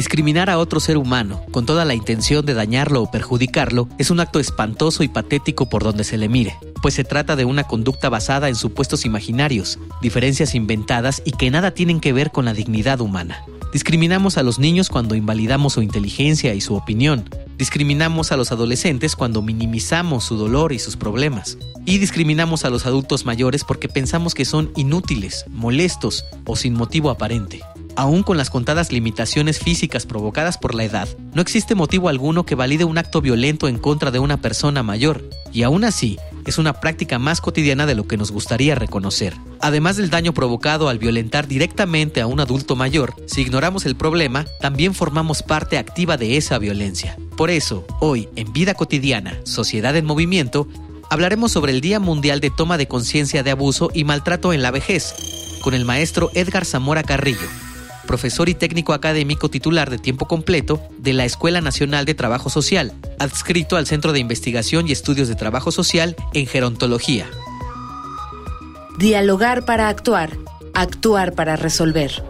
Discriminar a otro ser humano con toda la intención de dañarlo o perjudicarlo es un acto espantoso y patético por donde se le mire, pues se trata de una conducta basada en supuestos imaginarios, diferencias inventadas y que nada tienen que ver con la dignidad humana. Discriminamos a los niños cuando invalidamos su inteligencia y su opinión. Discriminamos a los adolescentes cuando minimizamos su dolor y sus problemas. Y discriminamos a los adultos mayores porque pensamos que son inútiles, molestos o sin motivo aparente. Aún con las contadas limitaciones físicas provocadas por la edad, no existe motivo alguno que valide un acto violento en contra de una persona mayor, y aún así, es una práctica más cotidiana de lo que nos gustaría reconocer. Además del daño provocado al violentar directamente a un adulto mayor, si ignoramos el problema, también formamos parte activa de esa violencia. Por eso, hoy, en Vida Cotidiana, Sociedad en Movimiento, hablaremos sobre el Día Mundial de Toma de Conciencia de Abuso y Maltrato en la Vejez, con el maestro Edgar Zamora Carrillo profesor y técnico académico titular de tiempo completo de la Escuela Nacional de Trabajo Social, adscrito al Centro de Investigación y Estudios de Trabajo Social en Gerontología. Dialogar para actuar, actuar para resolver.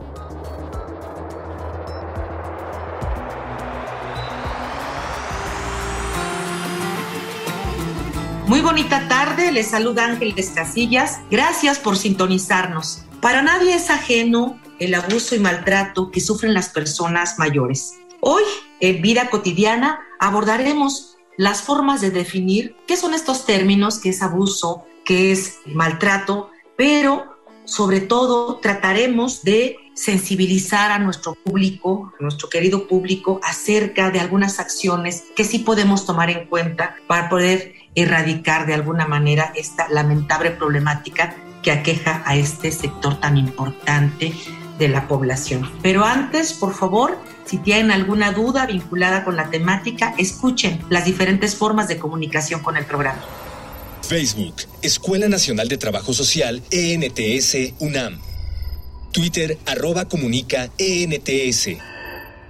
Muy bonita tarde, les saluda Ángeles Casillas. Gracias por sintonizarnos. Para nadie es ajeno el abuso y maltrato que sufren las personas mayores. Hoy, en Vida Cotidiana, abordaremos las formas de definir qué son estos términos, qué es abuso, qué es maltrato, pero sobre todo trataremos de sensibilizar a nuestro público, a nuestro querido público, acerca de algunas acciones que sí podemos tomar en cuenta para poder erradicar de alguna manera esta lamentable problemática que aqueja a este sector tan importante de la población. Pero antes, por favor, si tienen alguna duda vinculada con la temática, escuchen las diferentes formas de comunicación con el programa. Facebook, Escuela Nacional de Trabajo Social, ENTS, UNAM. Twitter, arroba comunica, ENTS.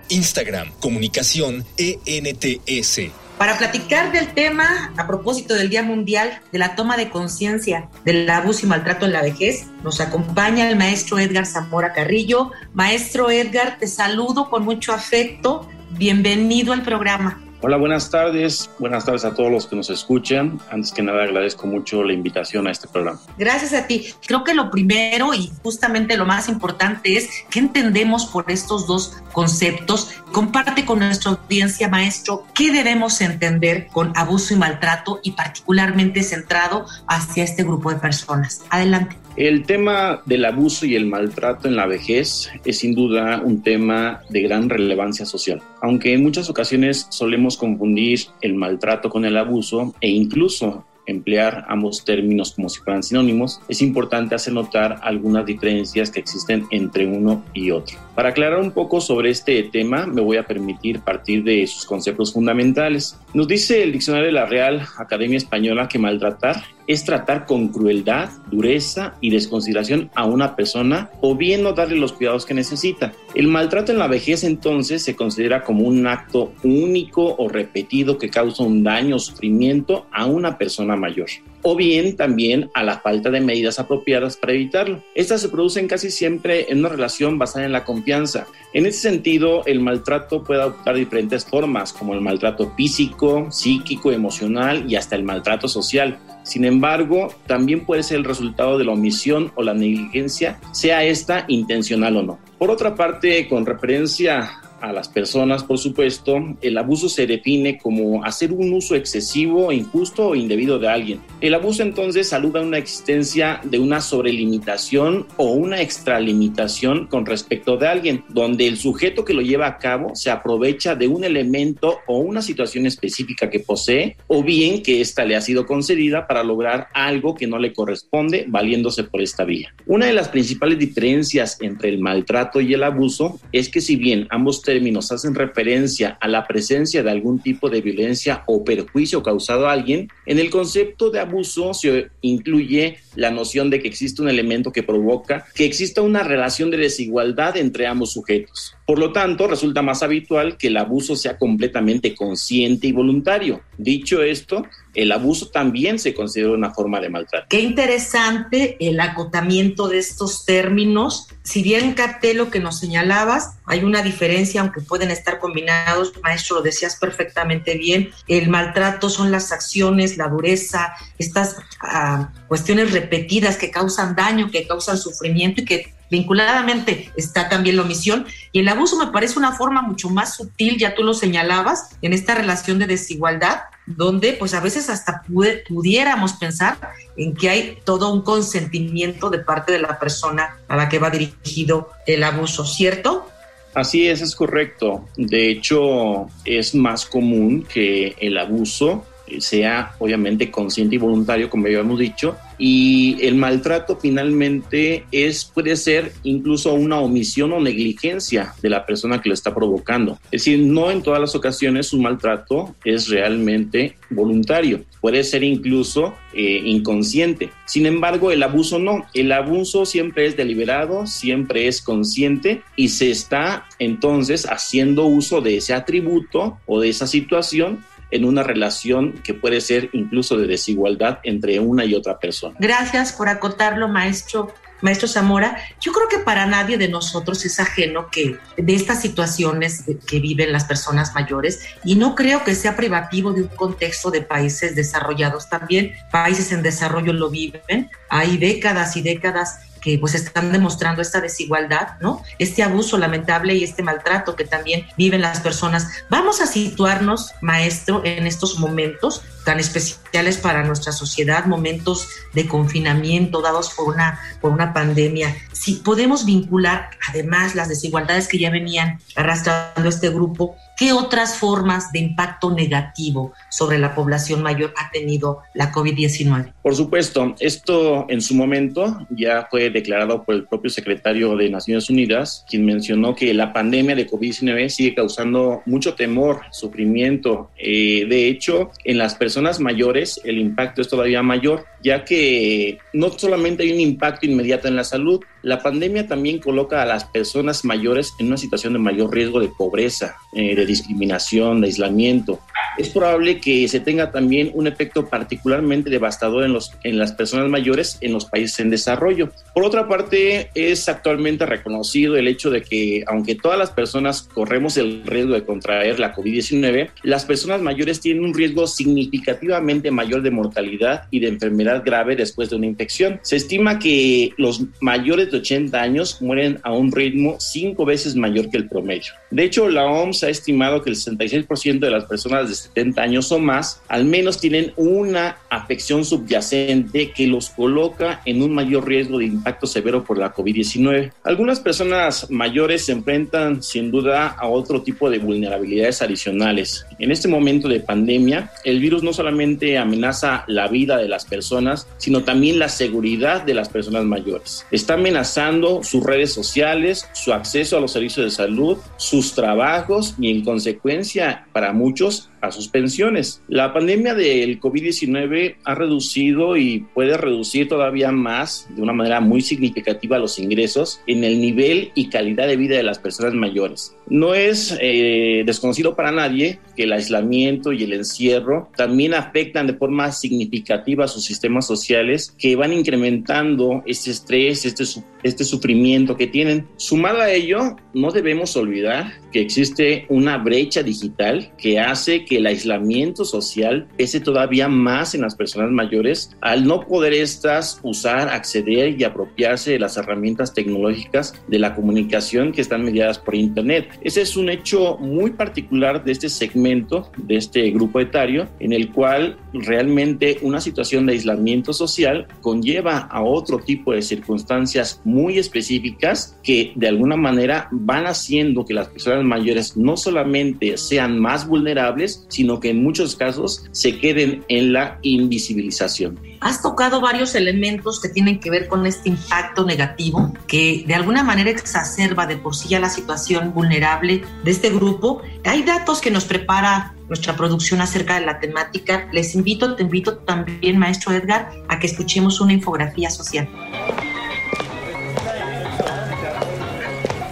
Instagram, comunicación, ENTS. Para platicar del tema, a propósito del Día Mundial de la Toma de Conciencia del Abuso y Maltrato en la Vejez, nos acompaña el maestro Edgar Zamora Carrillo. Maestro Edgar, te saludo con mucho afecto. Bienvenido al programa. Hola, buenas tardes. Buenas tardes a todos los que nos escuchan. Antes que nada, agradezco mucho la invitación a este programa. Gracias a ti. Creo que lo primero y justamente lo más importante es qué entendemos por estos dos conceptos. Comparte con nuestra audiencia, maestro, qué debemos entender con abuso y maltrato y particularmente centrado hacia este grupo de personas. Adelante. El tema del abuso y el maltrato en la vejez es sin duda un tema de gran relevancia social, aunque en muchas ocasiones solemos confundir el maltrato con el abuso e incluso emplear ambos términos como si fueran sinónimos, es importante hacer notar algunas diferencias que existen entre uno y otro. Para aclarar un poco sobre este tema, me voy a permitir partir de sus conceptos fundamentales. Nos dice el diccionario de la Real Academia Española que maltratar es tratar con crueldad, dureza y desconsideración a una persona o bien no darle los cuidados que necesita. El maltrato en la vejez entonces se considera como un acto único o repetido que causa un daño o sufrimiento a una persona mayor o bien también a la falta de medidas apropiadas para evitarlo. Estas se producen casi siempre en una relación basada en la confianza. En ese sentido, el maltrato puede adoptar diferentes formas, como el maltrato físico, psíquico, emocional y hasta el maltrato social. Sin embargo, también puede ser el resultado de la omisión o la negligencia, sea esta intencional o no. Por otra parte, con referencia a las personas, por supuesto, el abuso se define como hacer un uso excesivo, injusto o indebido de alguien. El abuso entonces saluda una existencia de una sobrelimitación o una extralimitación con respecto de alguien, donde el sujeto que lo lleva a cabo se aprovecha de un elemento o una situación específica que posee, o bien que ésta le ha sido concedida para lograr algo que no le corresponde, valiéndose por esta vía. Una de las principales diferencias entre el maltrato y el abuso es que si bien ambos términos hacen referencia a la presencia de algún tipo de violencia o perjuicio causado a alguien, en el concepto de abuso se incluye la noción de que existe un elemento que provoca que exista una relación de desigualdad entre ambos sujetos. Por lo tanto, resulta más habitual que el abuso sea completamente consciente y voluntario. Dicho esto, el abuso también se considera una forma de maltrato. Qué interesante el acotamiento de estos términos. Si bien capté lo que nos señalabas, hay una diferencia, aunque pueden estar combinados, maestro, lo decías perfectamente bien, el maltrato son las acciones, la dureza, estas ah, cuestiones repetidas que causan daño, que causan sufrimiento y que vinculadamente está también la omisión y el abuso me parece una forma mucho más sutil, ya tú lo señalabas, en esta relación de desigualdad, donde pues a veces hasta pudiéramos pensar en que hay todo un consentimiento de parte de la persona a la que va dirigido el abuso, ¿cierto? Así es, es correcto. De hecho, es más común que el abuso sea obviamente consciente y voluntario, como ya hemos dicho, y el maltrato finalmente es puede ser incluso una omisión o negligencia de la persona que lo está provocando. Es decir, no en todas las ocasiones un maltrato es realmente voluntario, puede ser incluso eh, inconsciente. Sin embargo, el abuso no, el abuso siempre es deliberado, siempre es consciente y se está entonces haciendo uso de ese atributo o de esa situación en una relación que puede ser incluso de desigualdad entre una y otra persona. Gracias por acotarlo, maestro. Maestro Zamora, yo creo que para nadie de nosotros es ajeno que de estas situaciones que viven las personas mayores y no creo que sea privativo de un contexto de países desarrollados. También países en desarrollo lo viven. Hay décadas y décadas que pues están demostrando esta desigualdad, ¿no? Este abuso lamentable y este maltrato que también viven las personas. Vamos a situarnos, maestro, en estos momentos tan especiales para nuestra sociedad, momentos de confinamiento dados por una, por una pandemia. Si podemos vincular además las desigualdades que ya venían arrastrando este grupo ¿Qué otras formas de impacto negativo sobre la población mayor ha tenido la COVID-19? Por supuesto, esto en su momento ya fue declarado por el propio secretario de Naciones Unidas, quien mencionó que la pandemia de COVID-19 sigue causando mucho temor, sufrimiento. Eh, de hecho, en las personas mayores el impacto es todavía mayor, ya que no solamente hay un impacto inmediato en la salud, la pandemia también coloca a las personas mayores en una situación de mayor riesgo de pobreza, eh, de discriminación, de aislamiento. Es probable que se tenga también un efecto particularmente devastador en, los, en las personas mayores en los países en desarrollo. Por otra parte, es actualmente reconocido el hecho de que aunque todas las personas corremos el riesgo de contraer la COVID-19, las personas mayores tienen un riesgo significativamente mayor de mortalidad y de enfermedad grave después de una infección. Se estima que los mayores de 80 años mueren a un ritmo cinco veces mayor que el promedio. De hecho, la OMS ha estimado que el 66% de las personas de 70 años o más al menos tienen una afección subyacente que los coloca en un mayor riesgo de impacto severo por la COVID-19. Algunas personas mayores se enfrentan sin duda a otro tipo de vulnerabilidades adicionales. En este momento de pandemia, el virus no solamente amenaza la vida de las personas, sino también la seguridad de las personas mayores. Está amenazando sus redes sociales, su acceso a los servicios de salud, sus trabajos y en consecuencia para muchos a sus pensiones. La pandemia del COVID-19 ha reducido y puede reducir todavía más de una manera muy significativa los ingresos en el nivel y calidad de vida de las personas mayores. No es eh, desconocido para nadie que el aislamiento y el encierro también afectan de forma significativa a sus sistemas sociales que van incrementando este estrés, este este sufrimiento que tienen. Sumado a ello, no debemos olvidar que existe una brecha digital que hace que el aislamiento social pese todavía más en las personas mayores al no poder estas usar, acceder y apropiarse de las herramientas tecnológicas de la comunicación que están mediadas por Internet. Ese es un hecho muy particular de este segmento, de este grupo etario, en el cual realmente una situación de aislamiento social conlleva a otro tipo de circunstancias muy específicas que de alguna manera van haciendo que las personas mayores no solamente sean más vulnerables, sino que en muchos casos se queden en la invisibilización. Has tocado varios elementos que tienen que ver con este impacto negativo que de alguna manera exacerba de por sí ya la situación vulnerable de este grupo. Hay datos que nos prepara nuestra producción acerca de la temática. Les invito, te invito también, maestro Edgar, a que escuchemos una infografía social.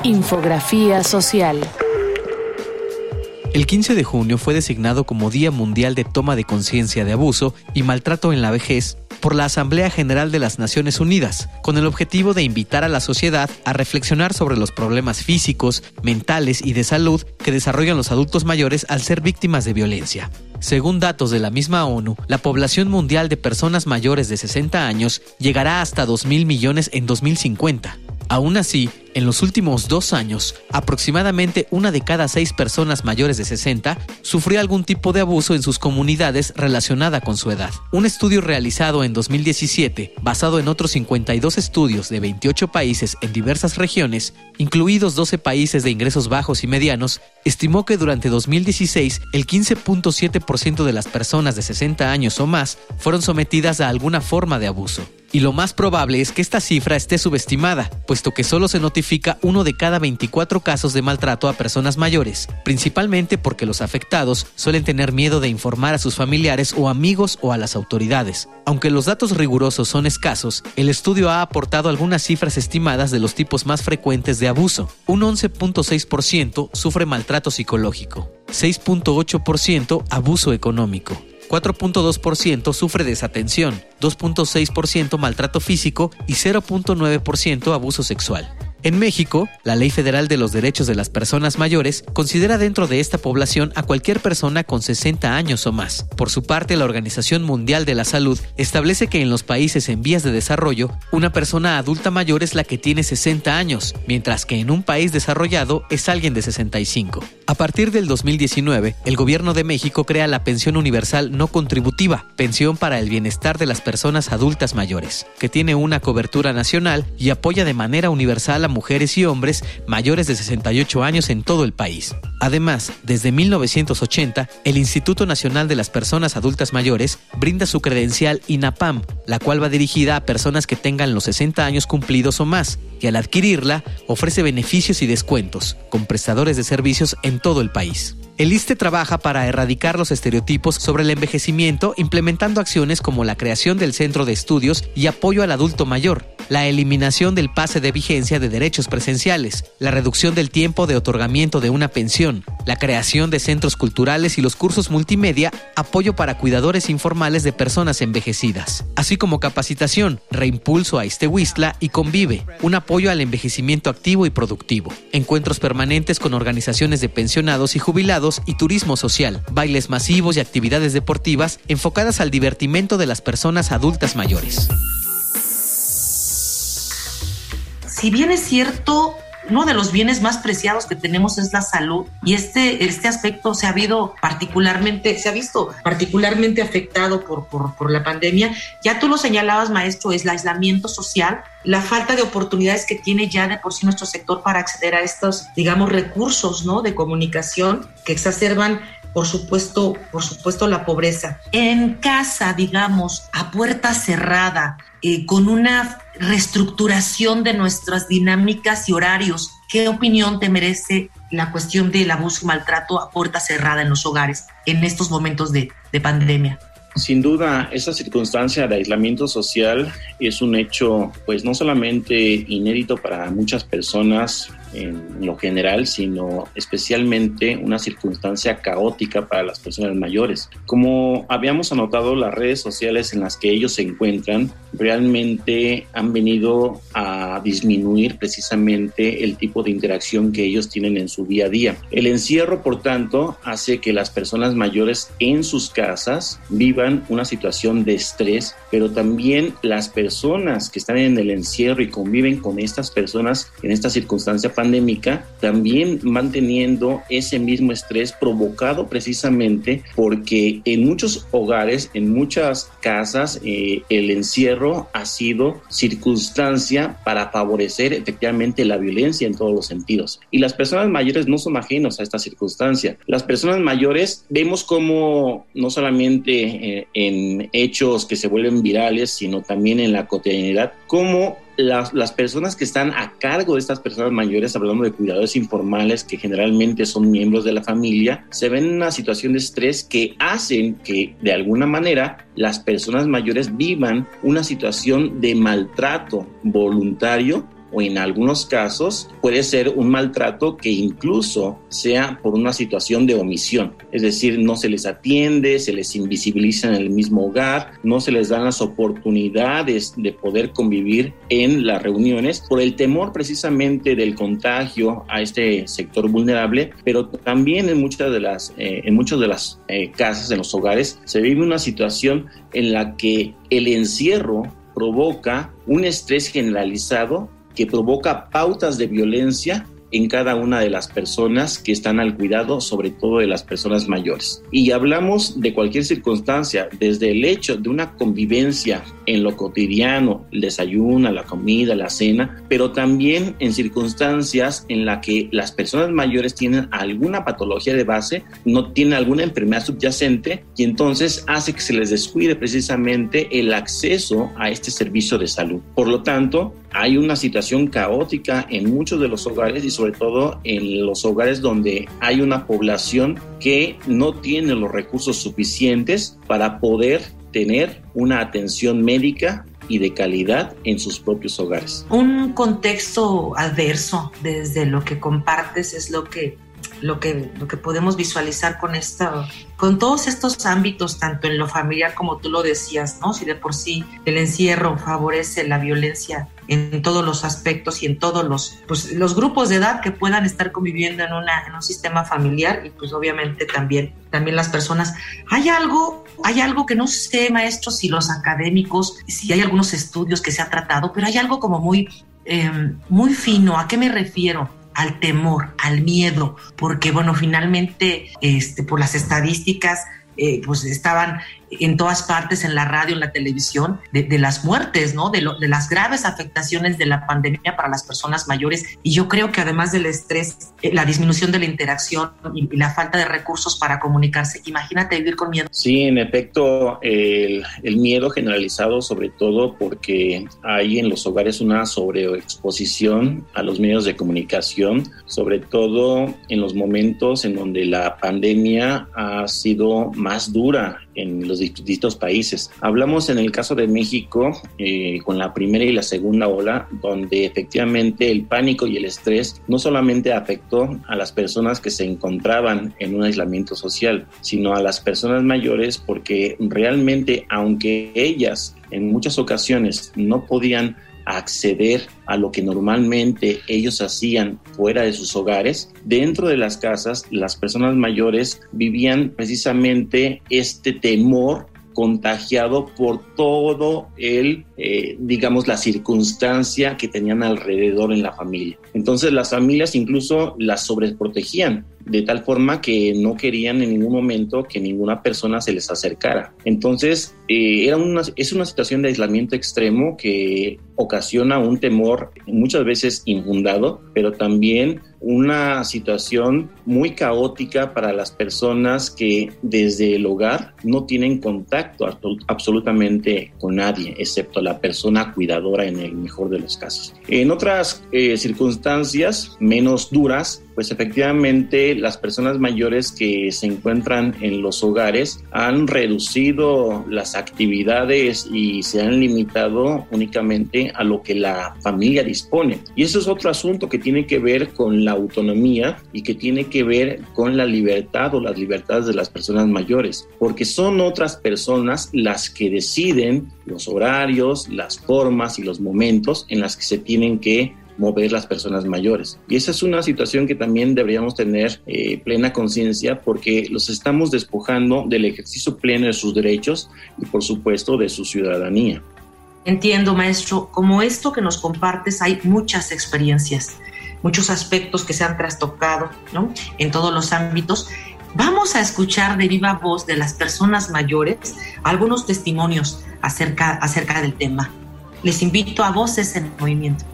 Infografía social. El 15 de junio fue designado como Día Mundial de Toma de Conciencia de Abuso y Maltrato en la Vejez por la Asamblea General de las Naciones Unidas, con el objetivo de invitar a la sociedad a reflexionar sobre los problemas físicos, mentales y de salud que desarrollan los adultos mayores al ser víctimas de violencia. Según datos de la misma ONU, la población mundial de personas mayores de 60 años llegará hasta 2.000 millones en 2050. Aún así, en los últimos dos años, aproximadamente una de cada seis personas mayores de 60 sufrió algún tipo de abuso en sus comunidades relacionada con su edad. Un estudio realizado en 2017, basado en otros 52 estudios de 28 países en diversas regiones, incluidos 12 países de ingresos bajos y medianos, estimó que durante 2016 el 15.7% de las personas de 60 años o más fueron sometidas a alguna forma de abuso. Y lo más probable es que esta cifra esté subestimada, puesto que solo se notifica uno de cada 24 casos de maltrato a personas mayores, principalmente porque los afectados suelen tener miedo de informar a sus familiares o amigos o a las autoridades. Aunque los datos rigurosos son escasos, el estudio ha aportado algunas cifras estimadas de los tipos más frecuentes de abuso. Un 11.6% sufre maltrato psicológico, 6.8% abuso económico, 4.2% sufre desatención, 2.6% maltrato físico y 0.9% abuso sexual. En México, la Ley Federal de los Derechos de las Personas Mayores considera dentro de esta población a cualquier persona con 60 años o más. Por su parte, la Organización Mundial de la Salud establece que en los países en vías de desarrollo, una persona adulta mayor es la que tiene 60 años, mientras que en un país desarrollado es alguien de 65. A partir del 2019, el Gobierno de México crea la Pensión Universal No Contributiva, pensión para el bienestar de las personas adultas mayores, que tiene una cobertura nacional y apoya de manera universal mujeres y hombres mayores de 68 años en todo el país. Además, desde 1980, el Instituto Nacional de las Personas Adultas Mayores brinda su credencial INAPAM, la cual va dirigida a personas que tengan los 60 años cumplidos o más, y al adquirirla ofrece beneficios y descuentos con prestadores de servicios en todo el país. El ISTE trabaja para erradicar los estereotipos sobre el envejecimiento implementando acciones como la creación del centro de estudios y apoyo al adulto mayor, la eliminación del pase de vigencia de derechos presenciales, la reducción del tiempo de otorgamiento de una pensión, la creación de centros culturales y los cursos multimedia, apoyo para cuidadores informales de personas envejecidas, así como capacitación, reimpulso a Istehuistla y Convive, un apoyo al envejecimiento activo y productivo, encuentros permanentes con organizaciones de pensionados y jubilados y turismo social, bailes masivos y actividades deportivas enfocadas al divertimento de las personas adultas mayores. Si bien es cierto, uno de los bienes más preciados que tenemos es la salud y este, este aspecto se ha habido particularmente, se ha visto particularmente afectado por, por, por la pandemia. Ya tú lo señalabas, maestro, es el aislamiento social, la falta de oportunidades que tiene ya de por sí nuestro sector para acceder a estos, digamos, recursos, ¿no? De comunicación que exacerban por supuesto, por supuesto la pobreza. En casa, digamos, a puerta cerrada, eh, con una reestructuración de nuestras dinámicas y horarios, ¿qué opinión te merece la cuestión del abuso y maltrato a puerta cerrada en los hogares en estos momentos de, de pandemia? Sin duda, esa circunstancia de aislamiento social es un hecho, pues no solamente inédito para muchas personas en lo general, sino especialmente una circunstancia caótica para las personas mayores. Como habíamos anotado, las redes sociales en las que ellos se encuentran realmente han venido a disminuir precisamente el tipo de interacción que ellos tienen en su día a día. El encierro, por tanto, hace que las personas mayores en sus casas vivan una situación de estrés, pero también las personas que están en el encierro y conviven con estas personas en esta circunstancia pandémica también van teniendo ese mismo estrés provocado precisamente porque en muchos hogares, en muchas casas, eh, el encierro ha sido circunstancia para favorecer efectivamente la violencia en todos los sentidos. Y las personas mayores no son ajenos a esta circunstancia. Las personas mayores vemos como no solamente eh, en hechos que se vuelven virales, sino también en la cotidianidad, como las, las, personas que están a cargo de estas personas mayores, hablando de cuidadores informales que generalmente son miembros de la familia, se ven en una situación de estrés que hacen que de alguna manera las personas mayores vivan una situación de maltrato voluntario o en algunos casos puede ser un maltrato que incluso sea por una situación de omisión, es decir, no se les atiende, se les invisibiliza en el mismo hogar, no se les dan las oportunidades de poder convivir en las reuniones por el temor precisamente del contagio a este sector vulnerable, pero también en muchas de las, eh, en muchas de las eh, casas, en los hogares, se vive una situación en la que el encierro provoca un estrés generalizado que provoca pautas de violencia en cada una de las personas que están al cuidado, sobre todo de las personas mayores. Y hablamos de cualquier circunstancia, desde el hecho de una convivencia en lo cotidiano, el desayuno, la comida, la cena, pero también en circunstancias en las que las personas mayores tienen alguna patología de base, no tienen alguna enfermedad subyacente y entonces hace que se les descuide precisamente el acceso a este servicio de salud. Por lo tanto, hay una situación caótica en muchos de los hogares y sobre todo en los hogares donde hay una población que no tiene los recursos suficientes para poder tener una atención médica y de calidad en sus propios hogares. Un contexto adverso desde lo que compartes es lo que lo que, lo que podemos visualizar con, esta, con todos estos ámbitos, tanto en lo familiar como tú lo decías, ¿no? Si de por sí el encierro favorece la violencia en todos los aspectos y en todos los, pues, los grupos de edad que puedan estar conviviendo en, una, en un sistema familiar y pues obviamente también, también las personas. Hay algo, hay algo que no sé, maestros, si los académicos, si hay algunos estudios que se ha tratado, pero hay algo como muy, eh, muy fino. ¿A qué me refiero? al temor, al miedo, porque bueno, finalmente, este, por las estadísticas, eh, pues estaban en todas partes, en la radio, en la televisión, de, las muertes, ¿no? De, de, las graves afectaciones de la pandemia para las personas mayores. Y yo creo que además del estrés, eh, la disminución de la interacción y, la falta de recursos para comunicarse, imagínate vivir con miedo. Sí, en efecto, el, el miedo generalizado, sobre todo porque hay en los hogares una sobreexposición a los medios de comunicación, sobre todo en los momentos en donde la pandemia ha sido más dura en los distintos países. Hablamos en el caso de México eh, con la primera y la segunda ola, donde efectivamente el pánico y el estrés no solamente afectó a las personas que se encontraban en un aislamiento social, sino a las personas mayores porque realmente aunque ellas en muchas ocasiones no podían acceder a lo que normalmente ellos hacían fuera de sus hogares, dentro de las casas las personas mayores vivían precisamente este temor contagiado por todo el, eh, digamos, la circunstancia que tenían alrededor en la familia. Entonces las familias incluso las sobreprotegían de tal forma que no querían en ningún momento que ninguna persona se les acercara. Entonces, eh, era una, es una situación de aislamiento extremo que ocasiona un temor muchas veces infundado, pero también una situación muy caótica para las personas que desde el hogar no tienen contacto absolutamente con nadie, excepto la persona cuidadora en el mejor de los casos. En otras eh, circunstancias menos duras, pues efectivamente las personas mayores que se encuentran en los hogares han reducido las actividades y se han limitado únicamente a lo que la familia dispone. Y eso es otro asunto que tiene que ver con la autonomía y que tiene que ver con la libertad o las libertades de las personas mayores, porque son otras personas las que deciden los horarios, las formas y los momentos en las que se tienen que mover las personas mayores. Y esa es una situación que también deberíamos tener eh, plena conciencia porque los estamos despojando del ejercicio pleno de sus derechos y por supuesto de su ciudadanía. Entiendo, maestro, como esto que nos compartes hay muchas experiencias, muchos aspectos que se han trastocado ¿no? en todos los ámbitos. Vamos a escuchar de viva voz de las personas mayores algunos testimonios acerca, acerca del tema. Les invito a Voces en Movimiento.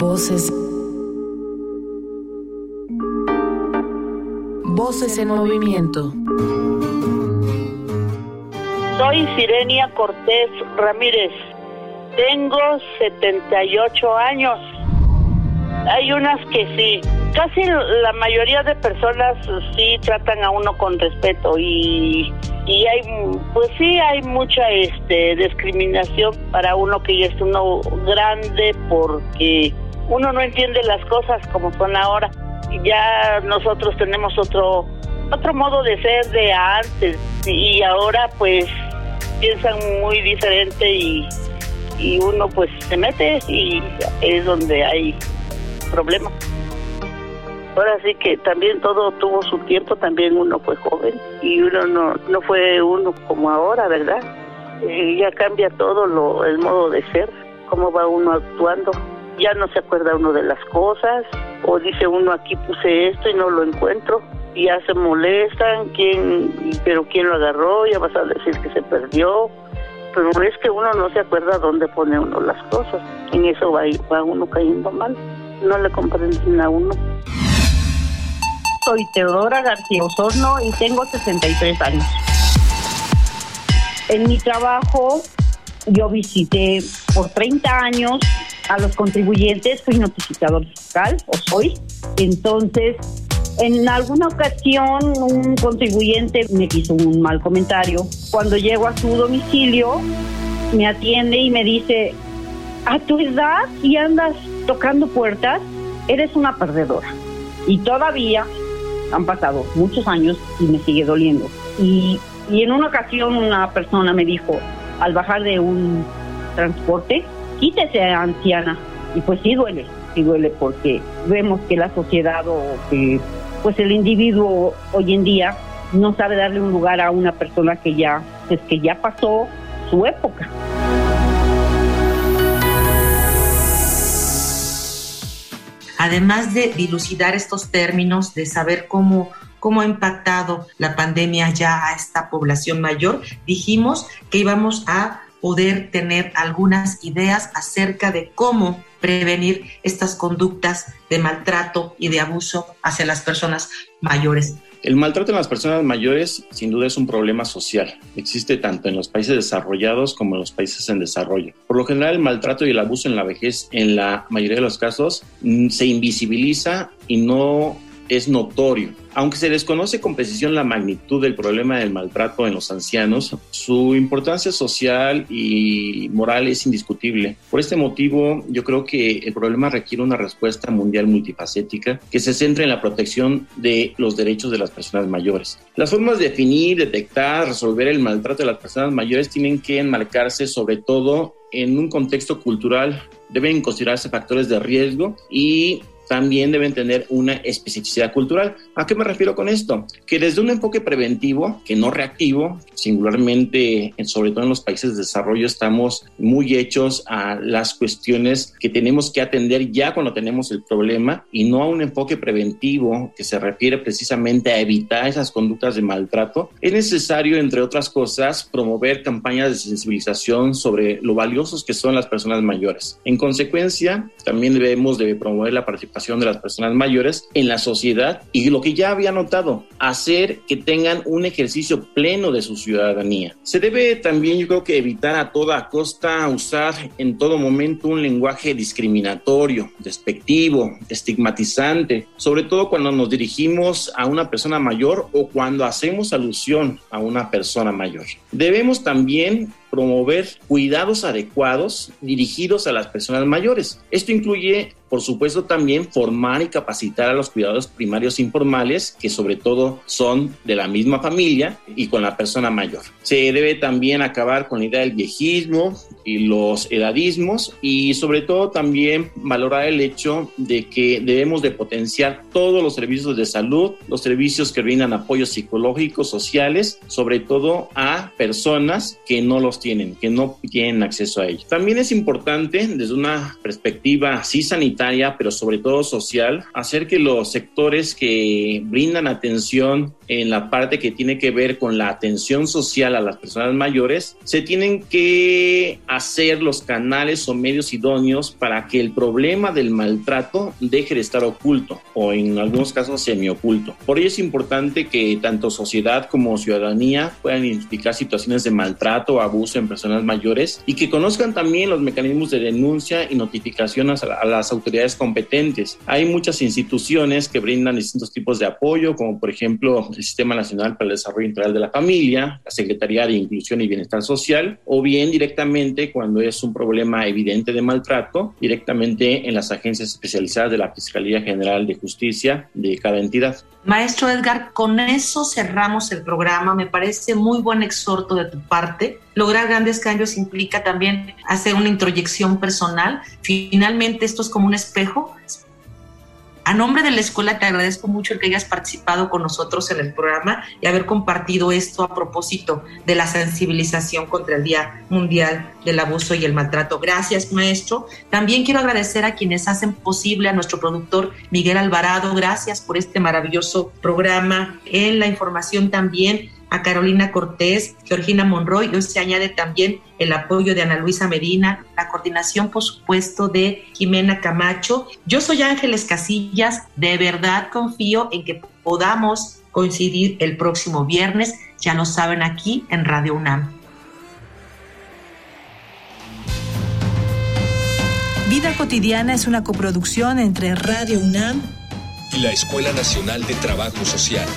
Voces. Voces en movimiento. Soy Sirenia Cortés Ramírez. Tengo 78 años. Hay unas que sí. Casi la mayoría de personas sí tratan a uno con respeto y, y hay, pues sí, hay mucha este, discriminación para uno que ya es uno grande porque uno no entiende las cosas como son ahora. Ya nosotros tenemos otro otro modo de ser de antes y ahora pues piensan muy diferente y, y uno pues se mete y es donde hay problemas. Ahora sí que también todo tuvo su tiempo, también uno fue joven y uno no, no fue uno como ahora, ¿verdad? Ya cambia todo lo, el modo de ser, cómo va uno actuando ya no se acuerda uno de las cosas, o dice uno aquí puse esto y no lo encuentro, y ya se molestan, quién, pero quién lo agarró, ya vas a decir que se perdió, pero es que uno no se acuerda dónde pone uno las cosas, en eso va, va uno cayendo mal, no le comprenden a uno. Soy Teodora García Osorno y tengo 63 años. En mi trabajo yo visité por 30 años a los contribuyentes, soy notificador fiscal o soy. Entonces, en alguna ocasión un contribuyente me hizo un mal comentario. Cuando llego a su domicilio, me atiende y me dice, a tu edad y andas tocando puertas, eres una perdedora. Y todavía han pasado muchos años y me sigue doliendo. Y, y en una ocasión una persona me dijo, al bajar de un transporte, quítese anciana. Y pues sí duele, sí duele porque vemos que la sociedad o que pues el individuo hoy en día no sabe darle un lugar a una persona que ya, pues que ya pasó su época. Además de dilucidar estos términos, de saber cómo cómo ha impactado la pandemia ya a esta población mayor, dijimos que íbamos a poder tener algunas ideas acerca de cómo prevenir estas conductas de maltrato y de abuso hacia las personas mayores. El maltrato en las personas mayores sin duda es un problema social. Existe tanto en los países desarrollados como en los países en desarrollo. Por lo general, el maltrato y el abuso en la vejez, en la mayoría de los casos, mm, se invisibiliza y no es notorio. Aunque se desconoce con precisión la magnitud del problema del maltrato en los ancianos, su importancia social y moral es indiscutible. Por este motivo, yo creo que el problema requiere una respuesta mundial multifacética que se centre en la protección de los derechos de las personas mayores. Las formas de definir, detectar, resolver el maltrato de las personas mayores tienen que enmarcarse sobre todo en un contexto cultural. Deben considerarse factores de riesgo y también deben tener una especificidad cultural. ¿A qué me refiero con esto? Que desde un enfoque preventivo, que no reactivo, singularmente, sobre todo en los países de desarrollo, estamos muy hechos a las cuestiones que tenemos que atender ya cuando tenemos el problema y no a un enfoque preventivo que se refiere precisamente a evitar esas conductas de maltrato. Es necesario, entre otras cosas, promover campañas de sensibilización sobre lo valiosos que son las personas mayores. En consecuencia, también debemos de promover la participación participación de las personas mayores en la sociedad y lo que ya había notado, hacer que tengan un ejercicio pleno de su ciudadanía. Se debe también, yo creo que evitar a toda costa usar en todo momento un lenguaje discriminatorio, despectivo, estigmatizante, sobre todo cuando nos dirigimos a una persona mayor o cuando hacemos alusión a una persona mayor. Debemos también promover cuidados adecuados dirigidos a las personas mayores. Esto incluye por supuesto, también formar y capacitar a los cuidados primarios informales, que sobre todo son de la misma familia y con la persona mayor. Se debe también acabar con la idea del viejismo y los edadismos y sobre todo también valorar el hecho de que debemos de potenciar todos los servicios de salud, los servicios que brindan apoyos psicológicos, sociales, sobre todo a personas que no los tienen, que no tienen acceso a ellos. También es importante desde una perspectiva así sanitaria pero sobre todo social, hacer que los sectores que brindan atención en la parte que tiene que ver con la atención social a las personas mayores, se tienen que hacer los canales o medios idóneos para que el problema del maltrato deje de estar oculto o en algunos casos semioculto. Por ello es importante que tanto sociedad como ciudadanía puedan identificar situaciones de maltrato o abuso en personas mayores y que conozcan también los mecanismos de denuncia y notificación a las autoridades competentes. Hay muchas instituciones que brindan distintos tipos de apoyo, como por ejemplo el Sistema Nacional para el Desarrollo Integral de la Familia, la Secretaría de Inclusión y Bienestar Social, o bien directamente cuando es un problema evidente de maltrato, directamente en las agencias especializadas de la Fiscalía General de Justicia de cada entidad. Maestro Edgar, con eso cerramos el programa. Me parece muy buen exhorto de tu parte. Lograr grandes cambios implica también hacer una introyección personal. Finalmente, esto es como un espejo a nombre de la escuela te agradezco mucho el que hayas participado con nosotros en el programa y haber compartido esto a propósito de la sensibilización contra el Día Mundial del Abuso y el Maltrato. Gracias, maestro. También quiero agradecer a quienes hacen posible a nuestro productor Miguel Alvarado. Gracias por este maravilloso programa. En la información también a Carolina Cortés, Georgina Monroy. Hoy se añade también el apoyo de Ana Luisa Medina, la coordinación, por supuesto, de Jimena Camacho. Yo soy Ángeles Casillas. De verdad confío en que podamos coincidir el próximo viernes. Ya lo saben aquí en Radio UNAM. Vida cotidiana es una coproducción entre Radio UNAM y la Escuela Nacional de Trabajo Social.